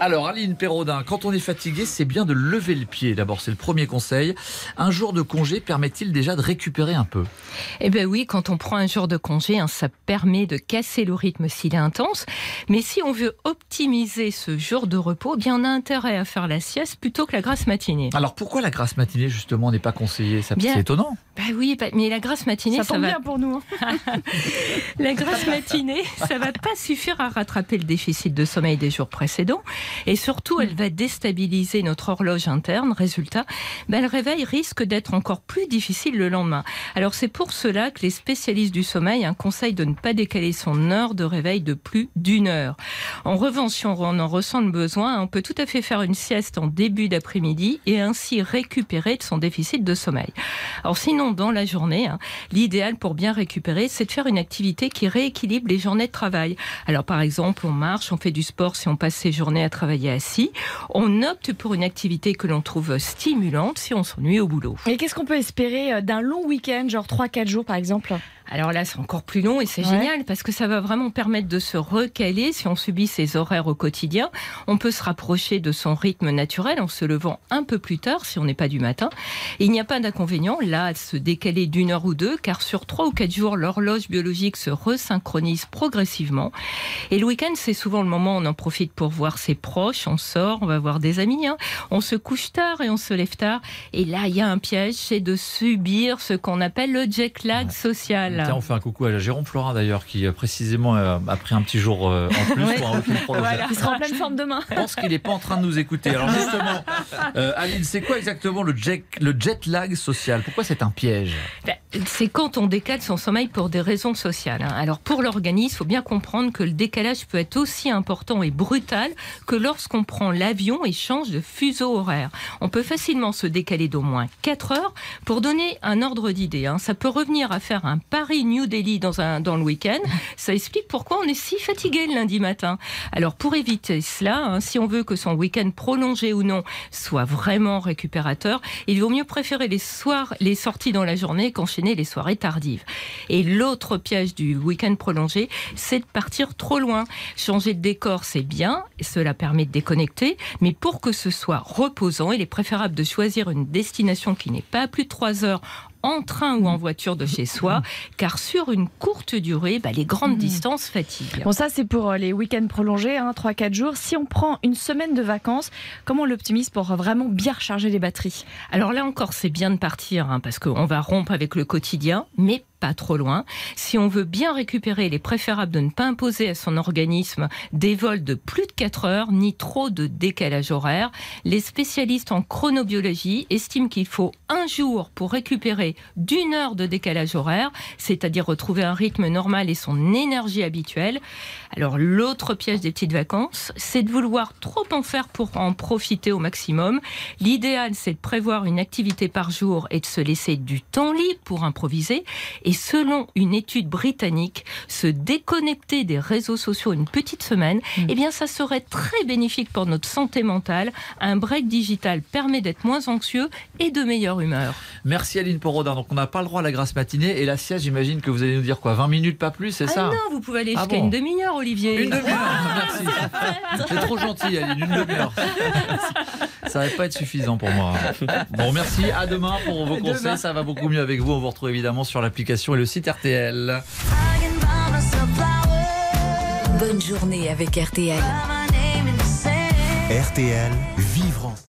Alors, Aline Perraudin, quand on est fatigué, c'est bien de lever le pied. D'abord, c'est le premier conseil. Un jour de congé permet-il déjà de récupérer un peu? Eh bien oui, quand on prend un jour de congé, hein, ça permet de casser le rythme s'il est intense. Mais si on veut optimiser ce jour de repos, eh bien on a intérêt à faire la sieste plutôt que la grasse matinée. Alors, pourquoi la grasse matinée, justement, n'est pas conseillée? C'est étonnant. Bah oui, bah- mais la grasse matinée, Ça ça, tombe va bien pour nous. hein. La grasse matinée, ça va pas suffire à rattraper le déficit de sommeil des jours précédents. Et surtout, elle va déstabiliser notre horloge interne. Résultat, ben, le réveil risque d'être encore plus difficile le lendemain. Alors c'est pour cela que les spécialistes du sommeil hein, conseillent de ne pas décaler son heure de réveil de plus d'une heure. En revanche, si on en ressent le besoin, on peut tout à fait faire une sieste en début d'après-midi et ainsi récupérer de son déficit de sommeil. Alors sinon, dans la journée, hein, l'idéal pour bien récupérer, c'est de faire une activité qui rééquilibre les journées de travail. Alors par exemple, on marche, on fait du sport si on passe ses journées à travailler assis. On opte pour une activité que l'on trouve stimulante si on s'ennuie au boulot. Et qu'est-ce qu'on peut espérer euh, d'un long week-end, genre 3-4 jours par exemple? Alors là, c'est encore plus long et c'est Ouais. génial parce que ça va vraiment permettre de se recaler si on subit ses horaires au quotidien. On peut se rapprocher de son rythme naturel en se levant un peu plus tard si on n'est pas du matin. Et il n'y a pas d'inconvénient là à se décaler d'une heure ou deux car sur trois ou quatre jours, l'horloge biologique se resynchronise progressivement. Et le week-end, c'est souvent le moment où on en profite pour voir ses proches, on sort, on va voir des amis, hein. on se couche tard et on se lève tard. Et là, il y a un piège, c'est de subir ce qu'on appelle le jet lag social. Tiens, on fait un coucou à Jérôme Florin, d'ailleurs, qui euh, précisément euh, a pris un petit jour euh, en plus Ouais. pour un prolongé. Il sera en pleine forme demain. Je pense qu'il n'est pas en train de nous écouter. Alors justement, euh, Aline, c'est quoi exactement le jet, le jet lag social? Pourquoi c'est un piège? Ben, C'est quand on décale son sommeil pour des raisons sociales. hein. Alors pour l'organisme, il faut bien comprendre que le décalage peut être aussi important et brutal que lorsqu'on prend l'avion et change de fuseau horaire. On peut facilement se décaler d'au moins 4 heures. Pour donner un ordre d'idée, hein, ça peut revenir à faire un Paris-New Delhi dans, un, dans le week-end. Ça explique pourquoi on est si fatigué le lundi matin. Alors pour éviter cela, hein, si on veut que son week-end prolongé ou non soit vraiment récupérateur, il vaut mieux préférer les soirs, les sorties dans la journée qu'enchaîner les soirées tardives. Et l'autre piège du week-end prolongé, c'est de partir trop loin. Changer de décor, c'est bien, cela permet de déconnecter, mais pour que ce soit reposant, il est préférable de choisir une destination qui n'est pas plus de 3 heures en train ou en voiture de chez soi, car sur une courte durée, bah, les grandes distances fatiguent. Bon, ça, c'est pour euh, les week-ends prolongés, hein, 3-4 jours. Si on prend une semaine de vacances, comment on l'optimise pour vraiment bien recharger les batteries? Alors là encore, c'est bien de partir, hein, parce qu'on va rompre avec le quotidien, mais pas trop loin. Si on veut bien récupérer, il est préférable de ne pas imposer à son organisme des vols de plus de 4 heures, ni trop de décalage horaire. Les spécialistes en chronobiologie estiment qu'il faut un jour pour récupérer d'une heure de décalage horaire, c'est-à-dire retrouver un rythme normal et son énergie habituelle. Alors l'autre piège des petites vacances, c'est de vouloir trop en faire pour en profiter au maximum. L'idéal, c'est de prévoir une activité par jour et de se laisser du temps libre pour improviser. Et selon une étude britannique, se déconnecter des réseaux sociaux une petite semaine, eh bien, ça serait très bénéfique pour notre santé mentale. Un break digital permet d'être moins anxieux et de meilleure humeur. Merci Aline Perraudin. Donc on n'a pas le droit à la grasse matinée et la sieste, j'imagine que vous allez nous dire quoi 20 minutes, pas plus, c'est Ah ça? non, vous pouvez aller Ah jusqu'à bon une demi-heure, Olivier. Une demi-heure, merci. C'est trop gentil, Aline, une demi-heure. Ça va pas être suffisant pour moi. Bon, merci. À demain pour vos conseils. Ça va beaucoup mieux avec vous. On vous retrouve évidemment sur l'application et le site RTL. Bonne journée avec RTL. RTL, vivre en